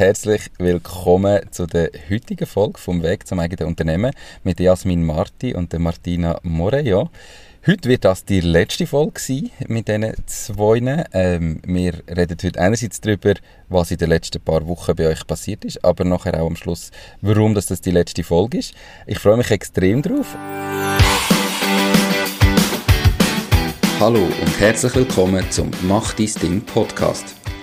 herzlich willkommen zu der heutigen Folge vom Weg zum eigenen Unternehmen mit Jasmin Marti und Martina Morejo. Heute wird das die letzte Folge sein mit diesen zwei. Ähm, wir reden heute einerseits darüber, was in den letzten paar Wochen bei euch passiert ist, aber nachher auch am Schluss, warum das, das die letzte Folge ist. Ich freue mich extrem drauf. Hallo und herzlich willkommen zum Mach dein Ding Podcast.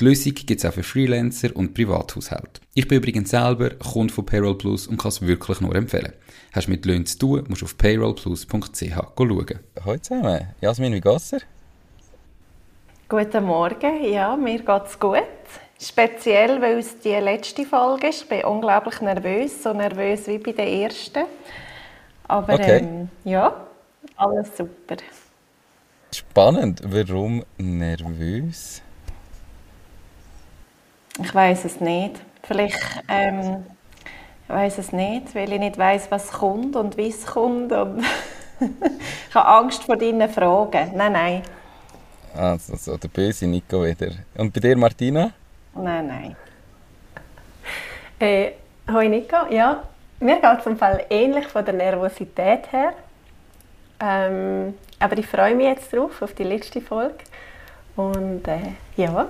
Die Lösung gibt es auch für Freelancer und Privathaushalte. Ich bin übrigens selber Kunde von Payroll Plus und kann es wirklich nur empfehlen. Hast du mit Löhnen zu tun, musst du auf payrollplus.ch schauen. Hallo zusammen. Jasmin, wie geht's dir? Guten Morgen. Ja, mir geht's gut. Speziell, weil es die letzte Folge ist. Ich bin unglaublich nervös, so nervös wie bei der ersten. Aber okay. ähm, ja, alles super. Spannend. Warum nervös? Ich weiß es nicht. Vielleicht, ähm, ich weiß es nicht, weil ich nicht weiß, was kommt und wie es kommt. Und ich habe Angst vor deinen Fragen. Nein, nein. Also, so der böse Nico wieder. Und bei dir, Martina? Nein, nein. Äh, hoi Nico, ja, mir geht es im Fall ähnlich von der Nervosität her. Ähm, aber ich freue mich jetzt drauf, auf die letzte Folge. Und äh, ja,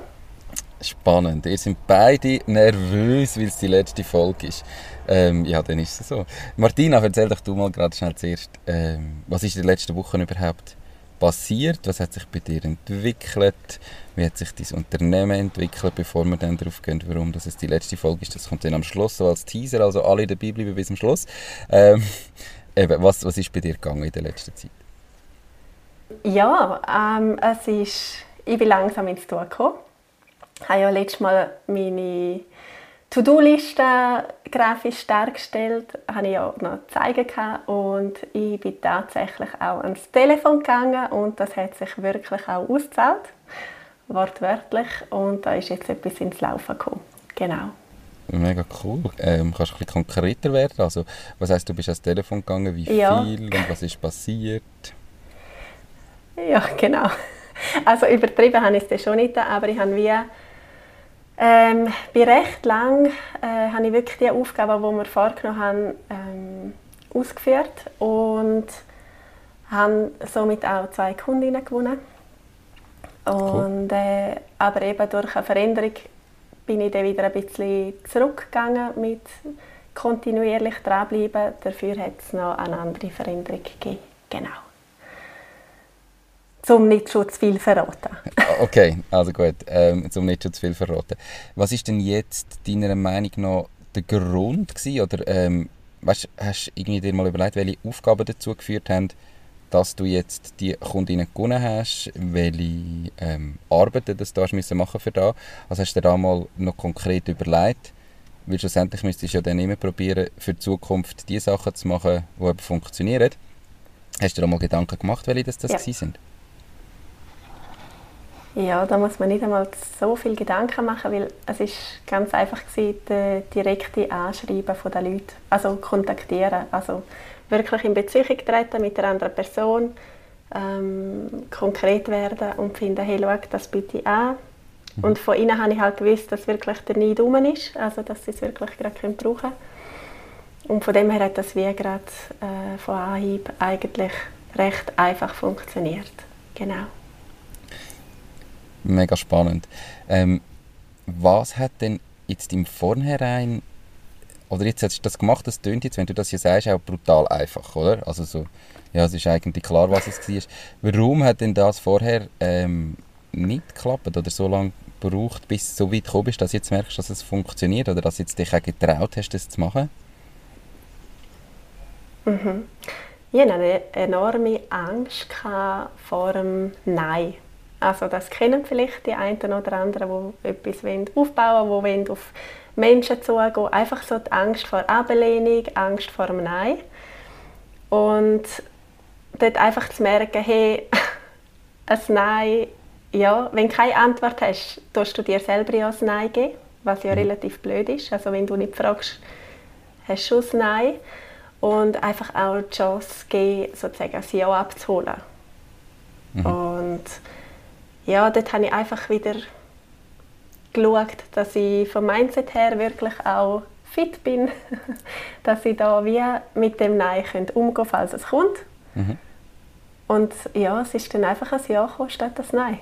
Spannend. Ihr seid beide nervös, weil es die letzte Folge ist. Ähm, ja, dann ist es so. Martina, erzähl doch du mal gerade schnell zuerst, ähm, was ist in den letzten Wochen überhaupt passiert? Was hat sich bei dir entwickelt? Wie hat sich dein Unternehmen entwickelt, bevor wir dann darauf gehen, warum das die letzte Folge ist? Das kommt dann am Schluss so als Teaser, also alle dabei bleiben bis zum Schluss. Ähm, eben, was, was ist bei dir gegangen in der letzten Zeit? Ja, ähm, es ist, ich bin langsam ins Tun gekommen. Ich habe ja letztes Mal meine To-Do-Liste grafisch dargestellt, habe ich ja noch zeigen und ich bin tatsächlich auch ans Telefon gegangen und das hat sich wirklich auch ausgezahlt, wortwörtlich und da ist jetzt etwas ins Laufen gekommen. Genau. Mega cool. Ähm, kannst du ein bisschen konkreter werden? Also, was heißt, du bist ans Telefon gegangen, wie ja. viel und was ist passiert? Ja, genau. Also übertrieben habe ich es schon nicht, aber ich habe wie ähm, bin recht lang äh, habe ich wirklich die Aufgaben, die wir vorgenommen haben, ähm, ausgeführt und habe somit auch zwei Kundinnen gewonnen. Und, äh, aber eben durch eine Veränderung bin ich dann wieder ein bisschen zurückgegangen mit kontinuierlich dranbleiben. Dafür hat es noch eine andere Veränderung gegeben. Genau zum nicht schon zu viel verraten. Okay, also gut, ähm, zum nicht schon zu viel verraten. Was ist denn jetzt deiner Meinung nach der Grund gewesen, oder ähm, weißt, hast du irgendwie dir mal überlegt, welche Aufgaben dazu geführt haben, dass du jetzt die Kundinnen gewonnen hast, welche ähm, Arbeiten das du hast müssen machen für da? Also hast du dir da mal noch konkret überlegt? Weil schlussendlich müsstest du ja dann immer probieren, für die Zukunft die Sachen zu machen, die eben funktionieren. Hast du dir da mal Gedanken gemacht, welche das, das ja. sind? Ja, da muss man nicht einmal so viel Gedanken machen, weil es ist ganz einfach gewesen, direkte Anschreiben von den Leuten, also kontaktieren, also wirklich in Beziehung treten mit der anderen Person, ähm, konkret werden und finden, hey, schau das bitte an. Mhm. Und von ihnen habe ich halt gewusst, dass wirklich der Neid rum ist, also dass sie es wirklich gerade brauchen können. Und von dem her hat das wie gerade äh, von Anhieb eigentlich recht einfach funktioniert. Genau. Mega spannend. Ähm, was hat denn jetzt im Vornherein, oder jetzt hast du das gemacht, das tönt jetzt, wenn du das hier sagst, auch brutal einfach, oder? Also so, ja, es ist eigentlich klar, was es war. Warum hat denn das vorher ähm, nicht geklappt oder so lange gebraucht, bis du so weit gekommen bist, dass du jetzt merkst, dass es funktioniert oder dass du jetzt dich auch getraut hast, das zu machen? Mhm. Ich hatte eine enorme Angst vor dem Nein. Also das kennen vielleicht die einen oder anderen, die etwas aufbauen wollen, die auf Menschen zugehen. Einfach so die Angst vor Ablehnung, Angst vor dem Nein. Und dort einfach zu merken, hey, ein Nein, ja, wenn du keine Antwort hast, tust du dir selber ja ein Nein geben, was ja mhm. relativ blöd ist. Also wenn du nicht fragst, hast du schon ein Nein. Und einfach auch die Chance geben, sozusagen ein Ja abzuholen. Mhm. Und ja, dort habe ich einfach wieder geschaut, dass ich vom Mindset her wirklich auch fit bin, dass ich da wie mit dem Nein umgehen könnte, falls es kommt. Mhm. Und ja, es ist dann einfach ein Ja gekommen, statt das Nein.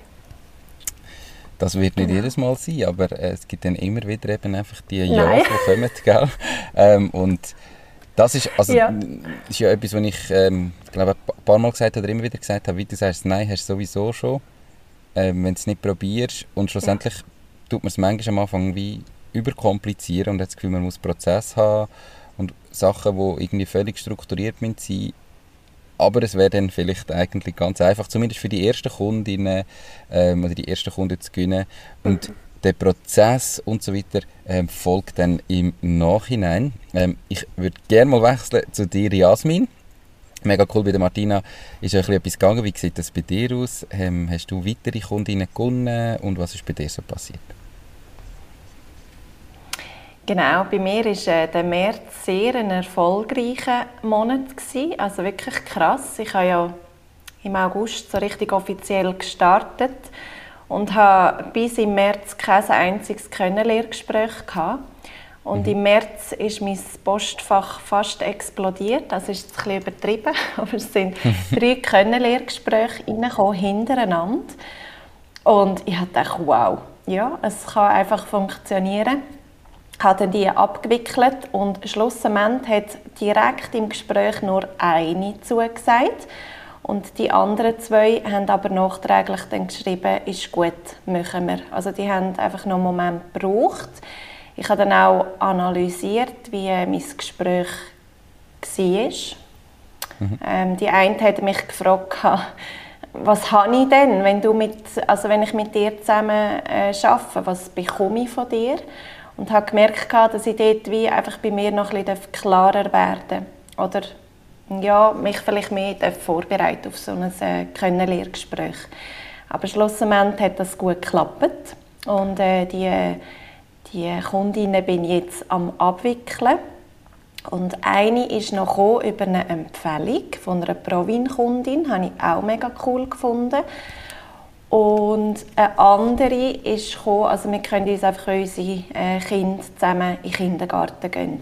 Das wird nicht genau. jedes Mal sein, aber es gibt dann immer wieder eben einfach die Ja's, die kommen, gell? Ähm, und das ist, also, ja. ist ja etwas, was ich ähm, glaube, ein paar Mal gesagt habe oder immer wieder gesagt habe, wie du sagst, Nein hast du sowieso schon, ähm, wenn du es nicht probierst und schlussendlich ja. tut man es manchmal am Anfang wie überkomplizieren und hat das Gefühl, man muss Prozess haben und Sachen, die irgendwie völlig strukturiert sind, aber es wäre dann vielleicht eigentlich ganz einfach, zumindest für die ersten Kundinnen ähm, oder die ersten Kunden zu gewinnen. Und der Prozess und so weiter ähm, folgt dann im Nachhinein. Ähm, ich würde gerne mal wechseln zu dir, Jasmin. Mega cool, bei der Martina ist ja etwas gegangen. Wie sieht das bei dir aus? Ähm, hast du weitere Kundinnen gewonnen und was ist bei dir so passiert? Genau, bei mir war äh, der März sehr ein erfolgreicher Monat. Gewesen. Also wirklich krass. Ich habe ja im August so richtig offiziell gestartet und habe bis im März kein einziges Kennenlerngespräch gehabt. Und mhm. im März ist mein Postfach fast explodiert. Das ist ein bisschen übertrieben, aber es sind drei Kennenlerngespräche hintereinander. Und ich dachte, wow, ja, es kann einfach funktionieren habe die abgewickelt und schlussendlich hat direkt im Gespräch nur eine zugesagt und die anderen zwei haben aber nachträglich dann geschrieben, ist gut, machen wir. Also die haben einfach noch einen Moment gebraucht. Ich habe dann auch analysiert, wie mein Gespräch war. Mhm. Ähm, die eine hat mich gefragt, was habe ich denn, wenn, du mit, also wenn ich mit dir zusammen äh, arbeite, was bekomme ich von dir? Und habe gemerkt, dass ich dort wie einfach bei mir noch ein bisschen klarer werden Oder ja, mich vielleicht mehr vorbereiten auf so ein äh, Kennenlerngespräch. Aber schlussendlich hat das gut geklappt. Und äh, die, die Kundinnen bin ich jetzt am abwickeln. Und eine ist noch über eine Empfehlung von einer Provin-Kundin, habe ich auch mega cool gefunden. Und eine andere ist gekommen, also wir können uns einfach unsere äh, Kinder zusammen in den Kindergarten gehen.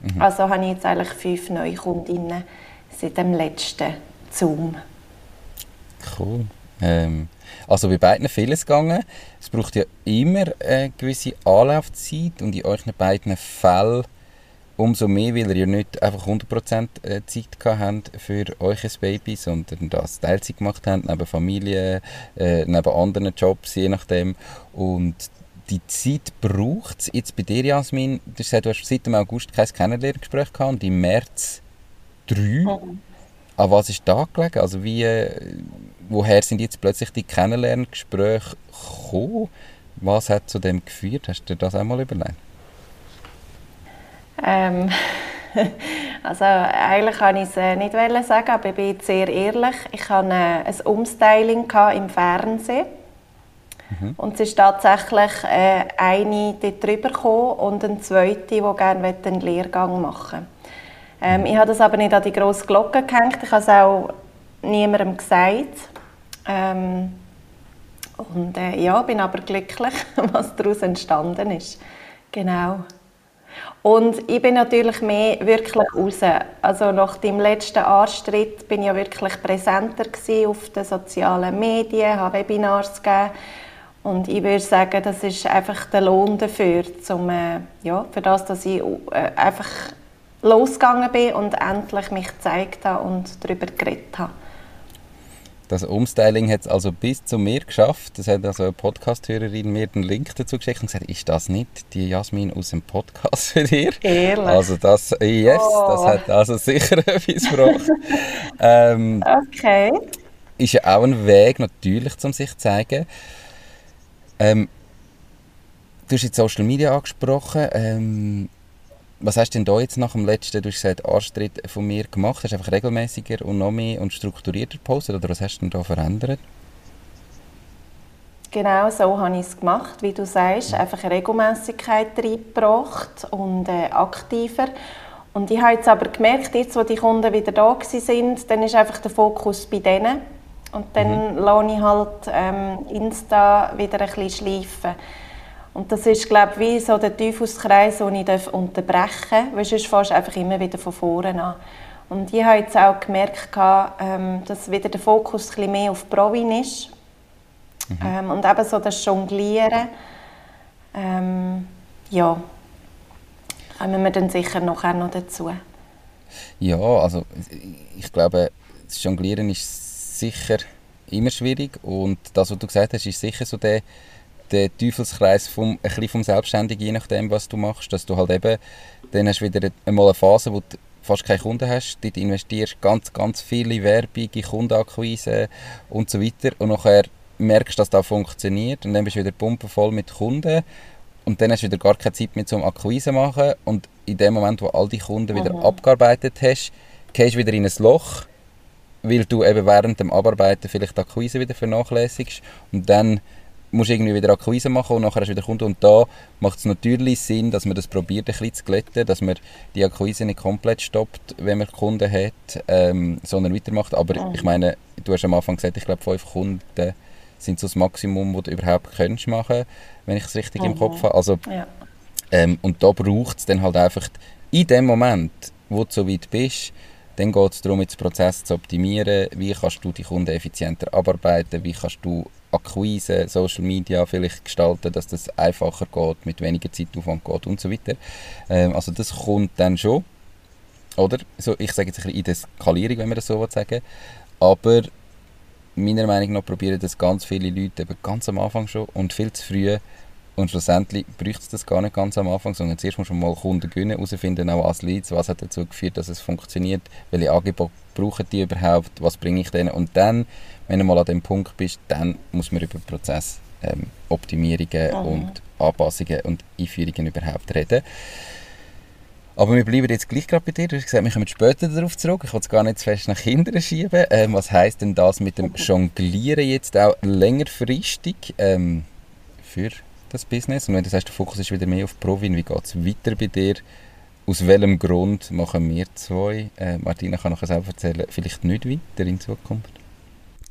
Mhm. Also habe ich jetzt eigentlich fünf neue Kundinnen seit dem letzten Zoom. Cool. Ähm, also bei beiden vieles gegangen. Es braucht ja immer eine gewisse Anlaufzeit und in euren beiden Fällen umso mehr, weil ihr ja nicht einfach 100% äh, Zeit habt für euch als Baby, sondern das Teilzeit gemacht habt, neben Familie, äh, neben anderen Jobs, je nachdem. Und die Zeit braucht es. Jetzt bei dir, Jasmin, du hast gesagt, du hast seit dem August kein Kennenlerngespräch gehabt und im März drei. Mhm. An was ist da gelegen? Also wie, äh, woher sind jetzt plötzlich die Kennenlerngespräche gekommen? Was hat zu dem geführt? Hast du dir das einmal überlegt? Ähm, also eigentlich kann ich es äh, nicht sagen, aber ich bin sehr ehrlich. Ich hatte äh, ein Umstyling im Fernsehen. Mhm. Und es ist tatsächlich äh, eine dort drüber gekommen und eine zweite, die gerne einen Lehrgang machen ähm, Ich habe das aber nicht an die grosse Glocke gehängt. Ich habe es auch niemandem gesagt. Ähm, und äh, ja, bin aber glücklich, was daraus entstanden ist. Genau. Und ich bin natürlich mehr wirklich raus. Also nach dem letzten Anstritt bin ich ja wirklich präsenter auf den sozialen Medien, habe Webinars gegeben. Und ich würde sagen, das ist einfach der Lohn dafür, zum, äh, ja, für das, dass ich äh, einfach losgegangen bin und endlich mich gezeigt habe und darüber geredet habe. Das Umstyling hat es also bis zu mir geschafft. Das hat also eine Podcast-Hörerin mir den Link dazu geschickt und gesagt, ist das nicht die Jasmin aus dem Podcast für dir? Ehrlich? Also das, yes, oh. das hat also sicher etwas gebracht. ähm, okay. Ist ja auch ein Weg natürlich, um sich zu zeigen. Ähm, du hast jetzt Social Media angesprochen. Ähm, was hast du denn da jetzt nach dem letzten, du hast gesagt, Arschtritt von mir gemacht? Hast du einfach regelmäßiger und noch mehr und strukturierter gepostet oder was hast du denn da verändert? Genau so habe ich es gemacht, wie du sagst, einfach eine Regelmäßigkeit reingebracht und äh, aktiver. Und ich habe jetzt aber gemerkt, jetzt, wo die Kunden wieder da sind, dann ist einfach der Fokus bei denen. Und dann mhm. lasse ich halt ähm, Insta wieder ein bisschen schleifen. Und das ist, glaube ich, wie so der Teufelskreis, den ich unterbrechen darf, weil sonst fährst du einfach immer wieder von vorne an. Und ich habe jetzt auch gemerkt, ähm, dass wieder der Fokus ein bisschen mehr auf Provin ist. Mhm. Ähm, und eben so das Jonglieren. Ähm, ja, kommen wir dann sicher nachher noch dazu. Ja, also ich glaube, das Jonglieren ist sicher immer schwierig und das, was du gesagt hast, ist sicher so der der Teufelskreis vom, ein bisschen vom Selbstständigen, je nachdem, was du machst, dass du halt eben, dann hast du wieder einmal eine Phase, wo du fast keine Kunden hast, dort investierst ganz, ganz viele Werbung, Kundenakquise und so weiter. Und nachher merkst, dass das funktioniert. Und dann bist du wieder pumpenvoll mit Kunden. Und dann hast du wieder gar keine Zeit mehr zum Akquise machen. Und in dem Moment, wo all die Kunden wieder mhm. abgearbeitet hast, gehst du wieder in ein Loch, weil du eben während dem Abarbeiten vielleicht die Akquise wieder vernachlässigst. Und dann musst irgendwie wieder Akquise machen und nachher hast du wieder Kunden. Und da macht es natürlich Sinn, dass man das probiert, ein bisschen zu glätten, dass man die Akquise nicht komplett stoppt, wenn man Kunden hat, ähm, sondern weitermacht. Aber mhm. ich meine, du hast am Anfang gesagt, ich glaube, fünf Kunden sind so das Maximum, das du überhaupt kannst machen, wenn ich es richtig mhm. im Kopf habe. Also, ja. ähm, und da braucht es dann halt einfach in dem Moment, wo du so weit bist, dann geht es darum, den Prozess zu optimieren. Wie kannst du die Kunden effizienter abarbeiten? Wie kannst du Akquise, Social Media vielleicht gestalten, dass das einfacher geht, mit weniger Zeitaufwand geht und so weiter. Ähm, also das kommt dann schon, oder? So, ich sage jetzt ein bisschen in der Skalierung, wenn man das so sagen aber meiner Meinung nach probieren das ganz viele Leute eben ganz am Anfang schon und viel zu früh und schlussendlich bräuchte es das gar nicht ganz am Anfang, sondern zuerst muss man mal Kunden gewinnen, herausfinden, auch als Leads, was hat dazu geführt, dass es funktioniert, welche Angebote brauchen die überhaupt, was bringe ich denen und dann, wenn du mal an dem Punkt bist, dann muss man über Prozessoptimierungen ähm, und Anpassungen und Einführungen überhaupt reden. Aber wir bleiben jetzt gleich gerade bei dir. Du hast gesagt, wir kommen später darauf zurück. Ich will es gar nicht zu fest nach hinten schieben. Ähm, was heisst denn das mit dem Jonglieren jetzt auch längerfristig ähm, für das Business? Und wenn du sagst, der Fokus ist wieder mehr auf Provin, wie geht es weiter bei dir? Aus welchem Grund machen wir zwei, äh, Martina kann nachher selber erzählen, vielleicht nicht weiter in Zukunft?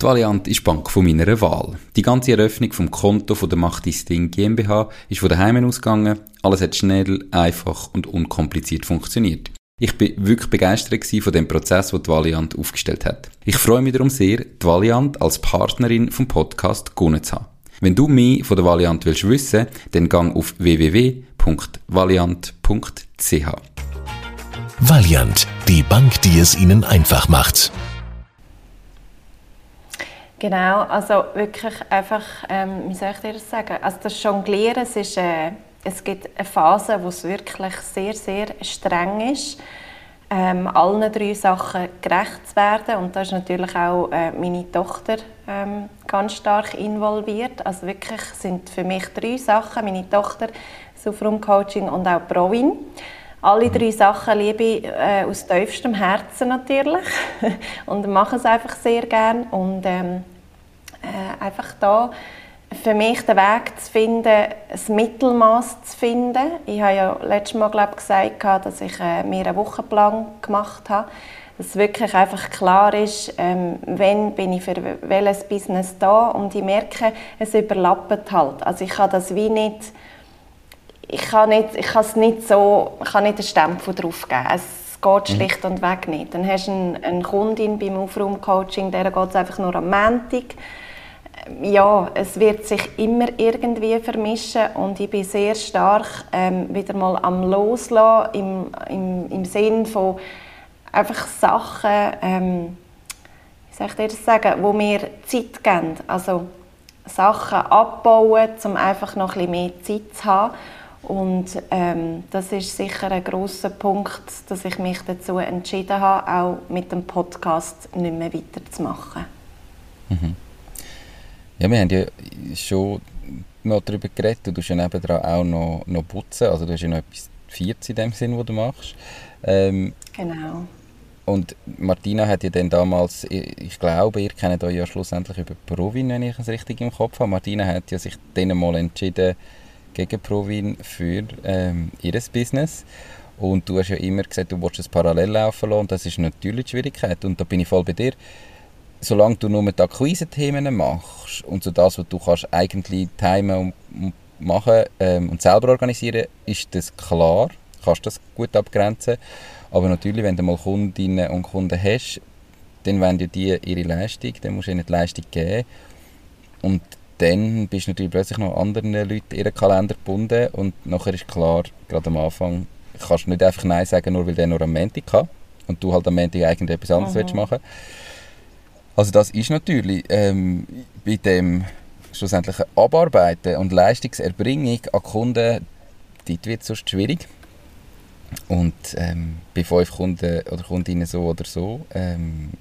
Die Valiant ist die Bank von meiner Wahl. Die ganze Eröffnung vom Konto von der Macht Ding GmbH ist von daheim ausgegangen. Alles hat schnell, einfach und unkompliziert funktioniert. Ich bin wirklich begeistert von dem Prozess, den die Valiant aufgestellt hat. Ich freue mich darum sehr, die Valiant als Partnerin vom Podcast gewonnen zu haben. Wenn du mehr von der Valiant willst wissen, dann gang auf www.valiant.ch. Valiant, die Bank, die es Ihnen einfach macht. Genau, also wirklich einfach, ähm, wie soll ich dir das sagen? Also das Jonglieren, es, ist, äh, es gibt eine Phase, wo es wirklich sehr, sehr streng ist ähm, allen drei Sachen gerecht zu werden. Und da ist natürlich auch äh, meine Tochter ähm, ganz stark involviert. Also wirklich sind für mich drei Sachen, meine Tochter, Sufrum Coaching und auch Provin. Alle mhm. drei Sachen liebe ich äh, aus tiefstem Herzen natürlich und mache es einfach sehr gern und ähm, äh, einfach da für mich den Weg zu finden, ein Mittelmaß zu finden. Ich habe ja letztes Mal glaub, gesagt, dass ich äh, mir einen Wochenplan gemacht habe, dass wirklich einfach klar ist, ähm, wenn bin ich für welches Business da und ich merke, es überlappt halt. Also ich kann das wie nicht ich kann, nicht, ich kann es nicht so, ich kann nicht einen Stempel drauf geben. Es geht mhm. schlicht und weg nicht. Dann hast du eine, eine Kundin beim Aufraumcoaching, der geht es einfach nur am Montag ja, es wird sich immer irgendwie vermischen und ich bin sehr stark ähm, wieder mal am Loslassen im, im, im Sinn von einfach Sachen, ähm, wie soll ich dir das sagen, wo mir Zeit geben. Also Sachen abbauen, um einfach noch ein bisschen mehr Zeit zu haben. Und ähm, das ist sicher ein großer Punkt, dass ich mich dazu entschieden habe, auch mit dem Podcast nicht mehr weiterzumachen. Mhm. Ja, wir haben ja schon noch darüber geredet. Du tust ja nebenan auch noch, noch putzen. Also du hast ja noch etwas Viertes in dem Sinn, was du machst. Ähm, genau. Und Martina hat ja dann damals, ich glaube, ihr kennt euch ja schlussendlich über Provin, wenn ich es richtig im Kopf habe. Martina hat ja sich dann mal entschieden gegen Provin für ähm, ihr Business. Und du hast ja immer gesagt, du willst es parallel laufen lassen. Und das ist natürlich die Schwierigkeit. Und da bin ich voll bei dir. Solange du nur die Akquise-Themen machst und so das, was du kannst eigentlich timen und machen ähm, und selber organisieren, ist das klar. Kannst das gut abgrenzen. Aber natürlich, wenn du mal Kundinnen und Kunden hast, dann wollen ja die ihre Leistung, dann musst du ihnen die Leistung geben. Und dann bist du natürlich plötzlich noch anderen Leuten ihren Kalender gebunden und nachher ist klar, gerade am Anfang, kannst du nicht einfach Nein sagen, nur weil der nur am Montag hat und du halt am Montag eigentlich etwas anderes mhm. willst machen Also das ist natürlich ähm, bei dem schlussendlichen Abarbeiten und Leistungserbringung an Kunden, dort wird es sonst schwierig. Und ähm, bei fünf Kunden oder Kundinnen so oder so, ähm,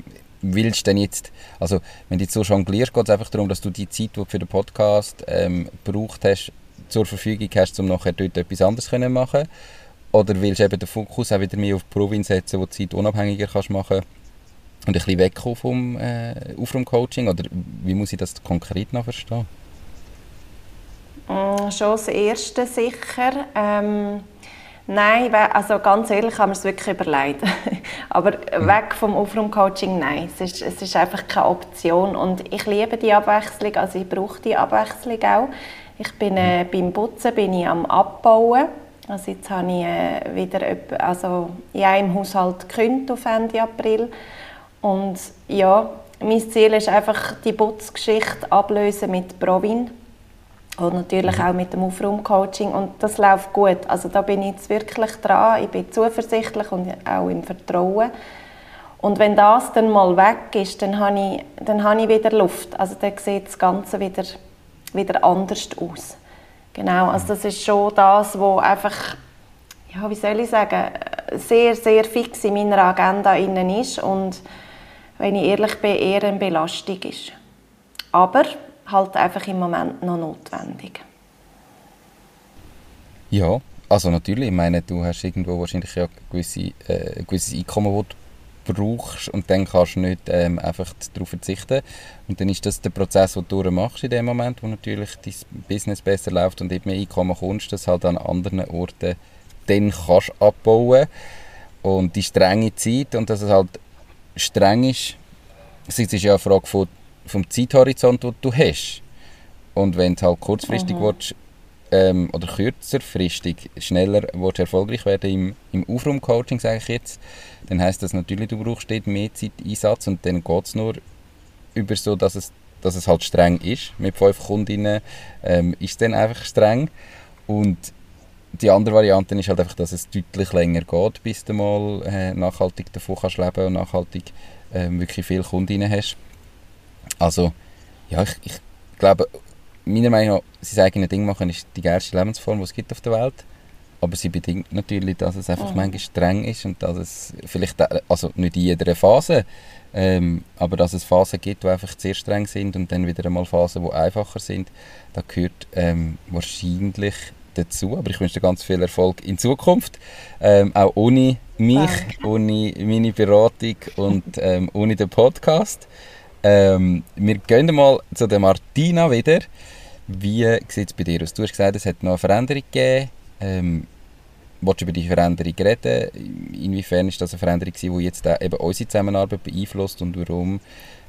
willst du denn jetzt, also wenn du jetzt so jonglierst, geht es einfach darum, dass du die Zeit, die du für den Podcast ähm, gebraucht hast, zur Verfügung hast, um nachher dort etwas anderes zu machen Oder willst du eben den Fokus auch wieder mehr auf Provinz setzen, wo du Zeit unabhängiger kannst machen und ein bisschen wegkommen vom äh, Aufraumcoaching? Oder wie muss ich das konkret noch verstehen? Mm, schon das Erste sicher. Ähm Nein, also ganz ehrlich haben wir es wirklich überlegt. Aber mhm. weg vom Aufraumcoaching, nein. Es ist, es ist einfach keine Option. Und ich liebe die Abwechslung, also ich brauche die Abwechslung auch. Ich bin äh, mhm. beim Putzen bin ich am Abbauen. Also jetzt habe ich äh, wieder also in einem Haushalt gekündigt auf Ende April. Und ja, mein Ziel ist einfach die Putzgeschichte ablösen mit Provin und natürlich mhm. auch mit dem Aufraumcoaching und das läuft gut. Also da bin ich jetzt wirklich dran, ich bin zuversichtlich und auch im Vertrauen. Und wenn das dann mal weg ist, dann habe ich, dann habe ich wieder Luft. Also dann sieht das Ganze wieder, wieder anders aus. Genau, also das ist schon das, was einfach, ja, wie soll ich sagen, sehr, sehr fix in meiner Agenda innen ist und wenn ich ehrlich bin, eher eine Belastung ist. Aber halt einfach im Moment noch notwendig. Ja, also natürlich, ich meine, du hast irgendwo wahrscheinlich ja gewisse, äh, ein gewisses Einkommen, das du brauchst und dann kannst du nicht ähm, einfach darauf verzichten. Und dann ist das der Prozess, den du machst in dem Moment, wo natürlich dein Business besser läuft und eben mehr Einkommen kommst, dass halt an anderen Orten dann kannst abbauen und die strenge Zeit und dass es halt streng ist, es ist ja eine Frage von vom Zeithorizont, den du hast. Und wenn du halt kurzfristig mhm. willst, ähm, oder kürzerfristig schneller willst, erfolgreich werden im, im Aufraumcoaching, sage ich jetzt, dann heißt das natürlich, du brauchst dort mehr Zeiteinsatz und dann geht es nur über so, dass es, dass es halt streng ist. Mit fünf Kundinnen ähm, ist es dann einfach streng. Und die andere Variante ist halt einfach, dass es deutlich länger geht, bis du mal äh, nachhaltig davon kannst leben und nachhaltig äh, wirklich viele Kundinnen hast. Also, ja, ich, ich glaube, meiner Meinung nach, sein eigenes Ding machen ist die geilste Lebensform, die es gibt auf der Welt. Aber sie bedingt natürlich, dass es einfach oh. manchmal streng ist und dass es vielleicht, also nicht in jeder Phase, ähm, aber dass es Phasen gibt, die einfach sehr streng sind und dann wieder einmal Phasen, die einfacher sind. Da gehört ähm, wahrscheinlich dazu. Aber ich wünsche dir ganz viel Erfolg in Zukunft. Ähm, auch ohne mich, Danke. ohne meine Beratung und ähm, ohne den Podcast. Ähm, wir gehen mal zu der Martina wieder. Wie sieht es bei dir aus? Du hast gesagt, es hat noch eine Veränderung gegeben. Ähm, Wolltest du über die Veränderung reden? Inwiefern ist das eine Veränderung, die jetzt eben unsere Zusammenarbeit beeinflusst und warum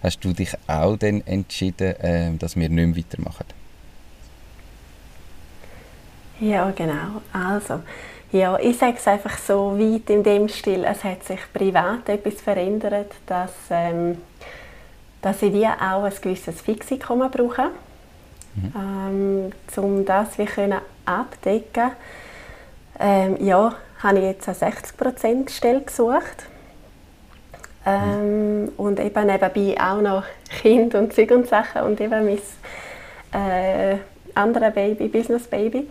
hast du dich auch dann entschieden, äh, dass wir nicht mehr weitermachen? Ja, genau. Also, ja, ich sage es einfach so weit in dem Stil, es hat sich privat etwas verändert, dass ähm, dass ich wie auch ein gewisses Fixeinkommen brauche, mhm. ähm, um das wir können abdecken ähm, Ja, habe ich jetzt eine 60% Stelle gesucht. Ähm, und eben nebenbei auch noch Kind und Zeug und Sachen und eben mein äh, anderes Baby, Business Baby,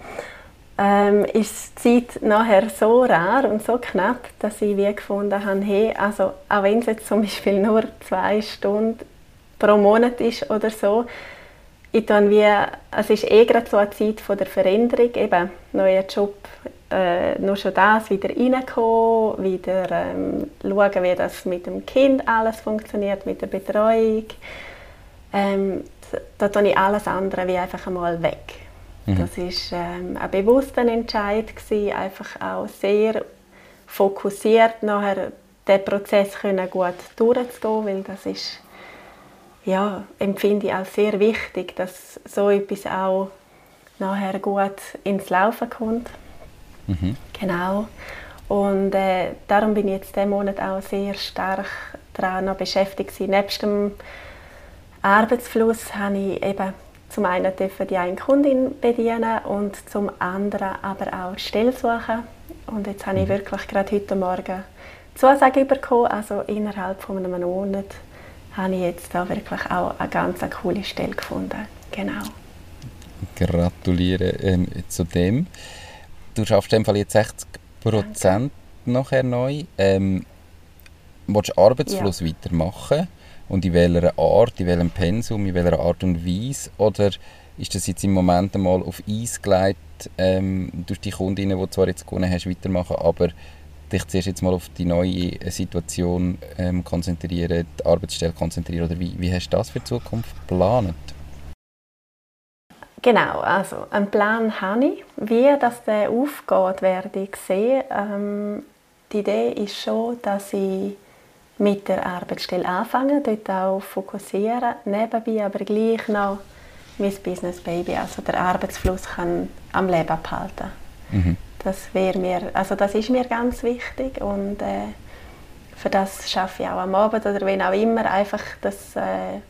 ähm, ist die Zeit nachher so rar und so knapp, dass ich wie gefunden habe, hey, also auch wenn es jetzt zum Beispiel nur zwei Stunden pro Monat ist oder so, ich dann wie, es ist eh gerade so eine Zeit von der Veränderung, eben neuer Job, äh, nur schon das, wieder reinkommen, wieder ähm, schauen, wie das mit dem Kind alles funktioniert, mit der Betreuung. Ähm, da tue ich alles andere wie einfach einmal weg. Mhm. Das war ähm, ein bewusster Entscheid, gewesen, einfach auch sehr fokussiert nachher den Prozess können gut durchzugehen, weil das ist, ja, empfinde ich als sehr wichtig, dass so etwas auch nachher gut ins Laufen kommt. Mhm. Genau. Und äh, darum bin ich jetzt diesen Monat auch sehr stark daran beschäftigt. Nebst dem Arbeitsfluss habe ich eben zum einen die eine Kundin bedienen und zum anderen aber auch die Stelle suchen. Und jetzt habe ich mhm. wirklich gerade heute Morgen Zusage bekommen, also innerhalb von einem Monat habe ich jetzt da wirklich auch eine ganz coole Stelle gefunden. Genau. Gratuliere ähm, zu dem du schaffst in dem Fall jetzt 60 Prozent nachher neu. Ähm, willst du Arbeitsfluss ja. weitermachen? Und in welcher Art, in welchem Pensum, in welcher Art und Weise? Oder ist das jetzt im Moment einmal auf Eis gelegt ähm, durch die Kundinnen, die du zwar jetzt gewonnen hast, weitermachen, aber dich zuerst jetzt mal auf die neue Situation ähm, konzentrieren, die Arbeitsstelle konzentrieren? Oder wie, wie hast du das für die Zukunft geplant? Genau, also einen Plan habe ich. Wie das der aufgeht, werde ich sehen. Ähm, die Idee ist schon, dass ich mit der Arbeitsstelle anfange, dort auch fokussieren, nebenbei aber gleich noch mein Business Baby, also der Arbeitsfluss kann am Leben behalten. Mhm. Das wäre mir, also das ist mir ganz wichtig und äh, für das schaffe ich auch am Abend oder wenn auch immer einfach das äh,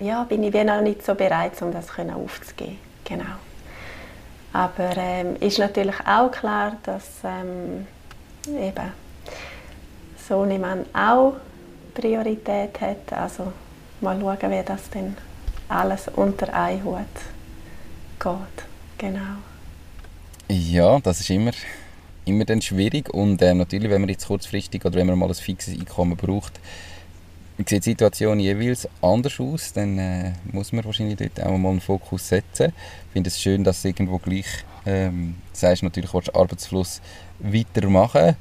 ja, bin ich noch nicht so bereit, um das aufzugeben. Genau. Aber ähm, ist natürlich auch klar, dass ähm, eben so man auch Priorität hat. Also mal schauen, wie das denn alles unter einen Hut geht. Genau. Ja, das ist immer, immer dann schwierig und äh, natürlich, wenn man jetzt kurzfristig oder wenn man mal ein fixes Einkommen braucht, sieht die Situation jeweils anders aus, dann äh, muss man wahrscheinlich dort auch mal einen Fokus setzen. Ich finde es schön, dass du irgendwo gleich ähm, sagst, natürlich willst du Arbeitsfluss weitermachen.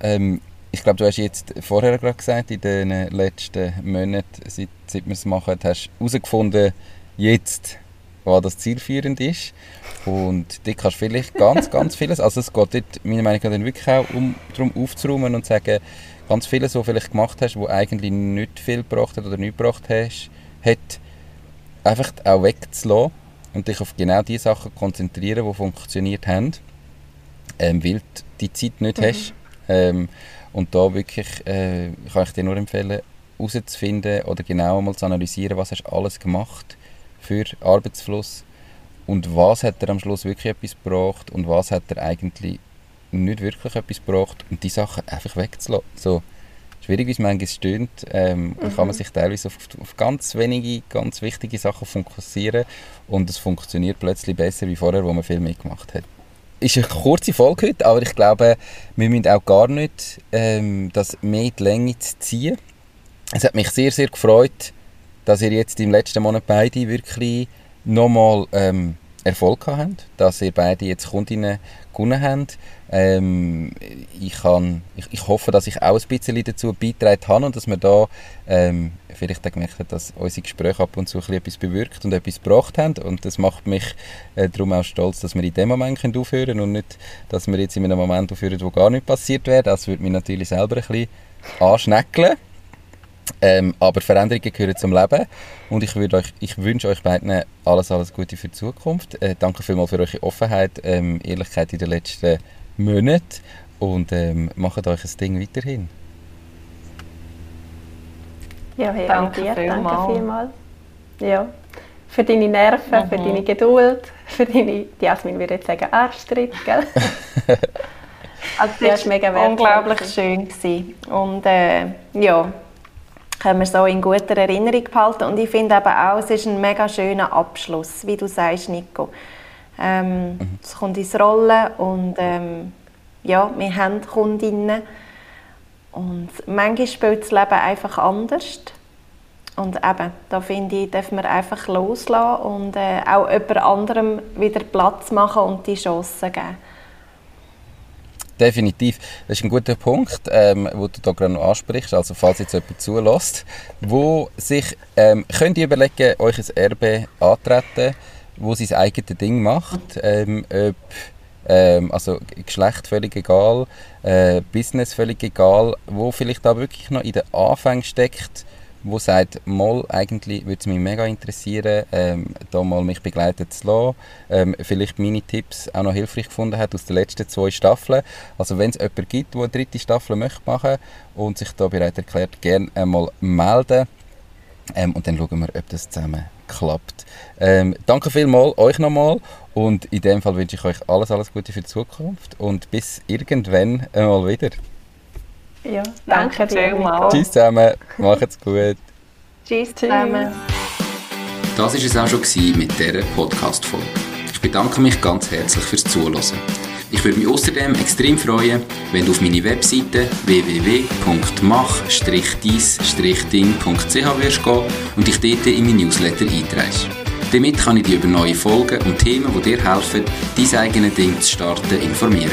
Ähm, ich glaube, du hast jetzt vorher gerade gesagt, in den letzten Monaten, seit, seit wir es machen, hast du herausgefunden, jetzt, was das zielführend ist. Und dort kannst du vielleicht ganz, ganz vieles, also es geht dort, meiner Meinung nach, wirklich auch um, darum aufzuräumen und zu sagen, ganz vieles, was du vielleicht gemacht hast, wo eigentlich nicht viel gebracht hat oder nicht gebracht hast, hat, einfach auch wegzulassen und dich auf genau die Sachen konzentrieren, die funktioniert haben, ähm, weil du die Zeit nicht mhm. hast. Ähm, und da wirklich äh, kann ich dir nur empfehlen, herauszufinden oder genau mal zu analysieren, was hast du alles gemacht für Arbeitsfluss und was hat er am Schluss wirklich etwas gebracht und was hat er eigentlich nicht wirklich etwas gebracht und die Sachen einfach wegzulassen. So schwierig, wie es manchmal stöhnt, ähm, mhm. kann man sich teilweise auf, auf, ganz wenige, ganz wichtige Sachen fokussieren und es funktioniert plötzlich besser wie vorher, wo man viel mehr gemacht hat. Ist eine kurze Folge heute, aber ich glaube, wir müssen auch gar nicht ähm, das mehr in die Länge ziehen. Es hat mich sehr, sehr gefreut, dass ihr jetzt im letzten Monat beide wirklich nochmal ähm, Erfolg haben, dass ihr beide jetzt Kundinnen gewonnen habt. Ähm, ich, kann, ich, ich, hoffe, dass ich auch ein bisschen dazu beitragen habe und dass wir da ähm, vielleicht auch gemerkt haben, dass unsere Gespräche ab und zu etwas bewirkt und etwas gebracht haben und das macht mich äh, darum auch stolz, dass wir in dem Moment aufhören können und nicht, dass wir jetzt in einem Moment aufhören, wo gar nichts passiert wäre. Das würde mich natürlich selber ein bisschen anschneckeln. Ähm, aber Veränderungen gehören zum Leben und ich, euch, ich wünsche euch beiden alles, alles Gute für die Zukunft. Äh, danke vielmals für eure Offenheit, ähm, Ehrlichkeit in den letzten Monaten und ähm, macht euch ein Ding weiterhin. Ja, hey, danke, dir, danke vielmals. Ja, für deine Nerven, mhm. für deine Geduld, für deine, die Jasmin würde jetzt sagen, Arschtritt, gell? also das war mega unglaublich schön gewesen. und äh, ja, können wir so in guter Erinnerung behalten. Und ich finde eben auch, es ist ein mega schöner Abschluss, wie du sagst, Nico. Ähm, mhm. Es kommt ins Rollen und ähm, ja, wir haben Kundinnen. Und manchmal spielt das Leben einfach anders. Und eben, da finde ich, darf man einfach loslassen und äh, auch jemand anderem wieder Platz machen und die Chance geben. Definitiv. Das ist ein guter Punkt, ähm, wo du da gerade noch ansprichst. Also, falls jetzt jemand zulässt, wo sich, ähm, könnt ihr überlegen, euch ein Erbe antreten, wo sein eigenes Ding macht, ähm, ob, ähm, also Geschlecht völlig egal, äh, Business völlig egal, wo vielleicht da wirklich noch in den Anfang steckt, wo sagt, mal, eigentlich würde es mich mega interessieren, ähm, da mal mich begleiten zu lassen, ähm, vielleicht meine Tipps auch noch hilfreich gefunden hat aus den letzten zwei Staffeln. Also wenn es jemanden gibt, der eine dritte Staffel möchte machen und sich da bereit erklärt, gerne einmal melden ähm, und dann schauen wir, ob das zusammen klappt. Ähm, danke vielmals euch nochmal und in dem Fall wünsche ich euch alles, alles Gute für die Zukunft und bis irgendwann einmal wieder. Ja, danke, danke vielmals. Tschüss zusammen, macht's gut. Tschüss zusammen. Das war es auch schon mit dieser Podcast-Folge. Ich bedanke mich ganz herzlich fürs Zuhören. Ich würde mich außerdem extrem freuen, wenn du auf meine Webseite www.mach-dies-ding.ch wirst gehen und dich dort in mein Newsletter einträgst. Damit kann ich dich über neue Folgen und Themen, die dir helfen, dein eigenes Ding zu starten, informieren.